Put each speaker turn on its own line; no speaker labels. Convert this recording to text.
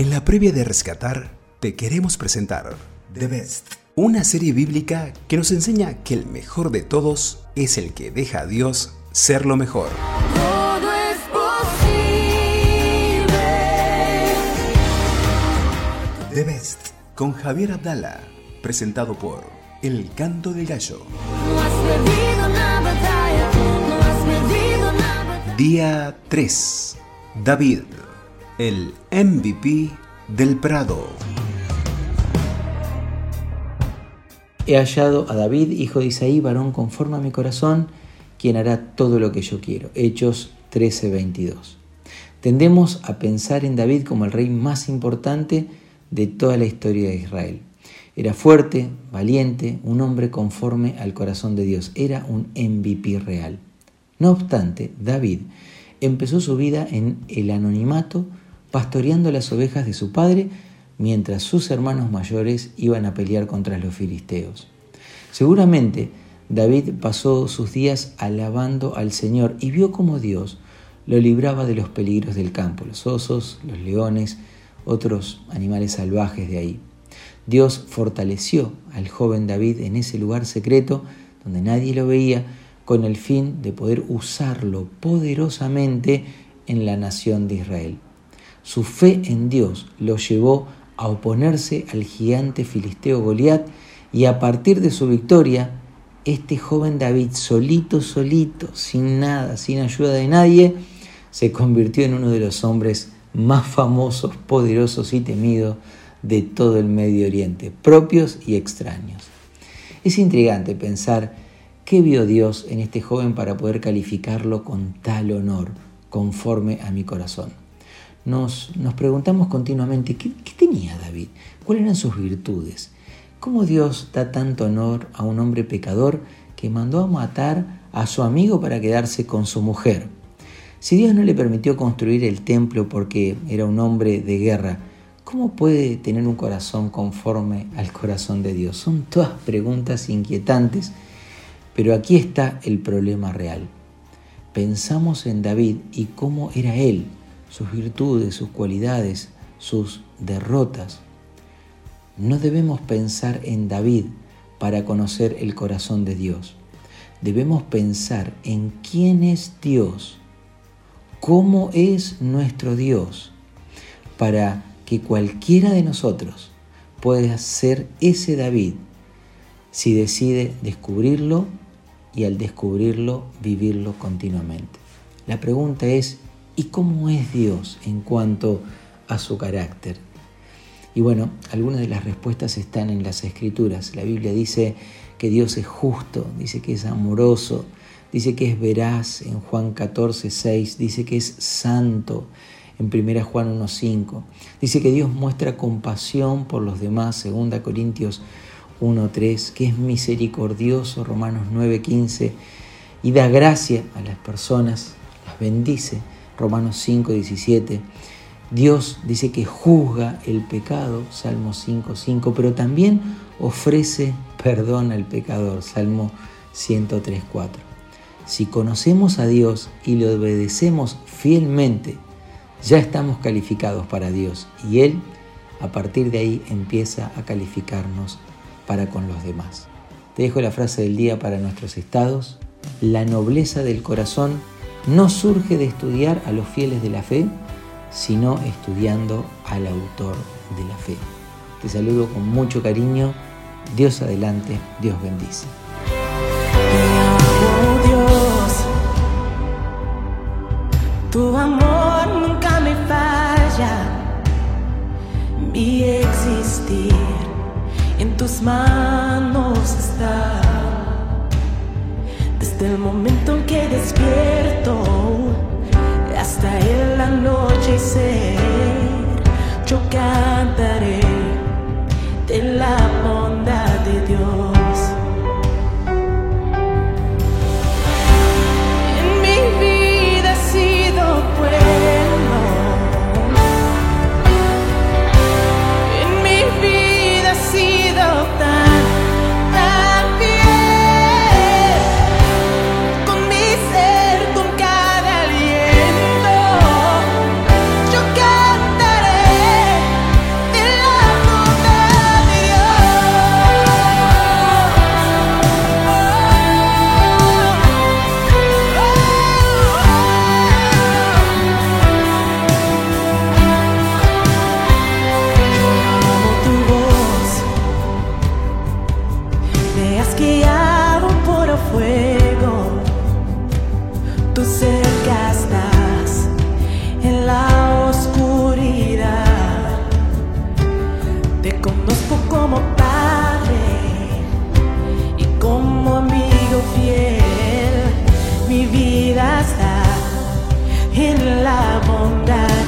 En la previa de Rescatar, te queremos presentar The Best, una serie bíblica que nos enseña que el mejor de todos es el que deja a Dios ser lo mejor.
Todo es posible.
The Best, con Javier Abdala, presentado por El Canto del Gallo.
No has perdido una batalla, no has perdido una batalla.
Día 3. David, el MVP del Prado.
He hallado a David, hijo de Isaí, varón conforme a mi corazón, quien hará todo lo que yo quiero. Hechos 13:22. Tendemos a pensar en David como el rey más importante de toda la historia de Israel. Era fuerte, valiente, un hombre conforme al corazón de Dios. Era un MVP real. No obstante, David empezó su vida en el anonimato, pastoreando las ovejas de su padre, mientras sus hermanos mayores iban a pelear contra los filisteos. Seguramente David pasó sus días alabando al Señor y vio cómo Dios lo libraba de los peligros del campo, los osos, los leones, otros animales salvajes de ahí. Dios fortaleció al joven David en ese lugar secreto donde nadie lo veía con el fin de poder usarlo poderosamente en la nación de Israel. Su fe en Dios lo llevó a oponerse al gigante filisteo Goliat y a partir de su victoria, este joven David, solito, solito, sin nada, sin ayuda de nadie, se convirtió en uno de los hombres más famosos, poderosos y temidos de todo el Medio Oriente, propios y extraños. Es intrigante pensar qué vio Dios en este joven para poder calificarlo con tal honor, conforme a mi corazón. Nos, preguntamos continuamente, ¿qué, ¿qué tenía David? ¿Cuáles eran sus virtudes? ¿Cómo Dios da tanto honor a un hombre pecador que mandó a matar a su amigo para quedarse con su mujer? Si Dios no le permitió construir el templo porque era un hombre de guerra, ¿cómo puede tener un corazón conforme al corazón de Dios? Son todas preguntas inquietantes, pero aquí está el problema real. Pensamos en David y cómo era él, sus virtudes, sus cualidades, sus derrotas. No debemos pensar en David para conocer el corazón de Dios. Debemos pensar en quién es Dios, cómo es nuestro Dios, para que cualquiera de nosotros pueda ser ese David si decide descubrirlo y al descubrirlo vivirlo continuamente. La pregunta es, ¿y cómo es Dios en cuanto a su carácter? Y bueno, algunas de las respuestas están en las escrituras. La Biblia dice que Dios es justo, dice que es amoroso, dice que es veraz en Juan 14, 6, dice que es santo en 1 Juan 1, 5, dice que Dios muestra compasión por los demás, 2 Corintios 1, 3, que es misericordioso, Romanos 9, 15, y da gracia a las personas, las bendice, Romanos 5, 17. Dios dice que juzga el pecado, Salmo 5, 5, pero también ofrece perdón al pecador, Salmo 103, 4. Si conocemos a Dios y le obedecemos fielmente, ya estamos calificados para Dios y Él a partir de ahí empieza a calificarnos para con los demás. Te dejo la frase del día para nuestros estados. La nobleza del corazón no surge de estudiar a los fieles de la fe, sino estudiando al autor de la fe. Te saludo con mucho cariño. Dios adelante, Dios bendice.
Tu amor nunca me falla, mi existir en tus manos anochecer, yo en la bondad.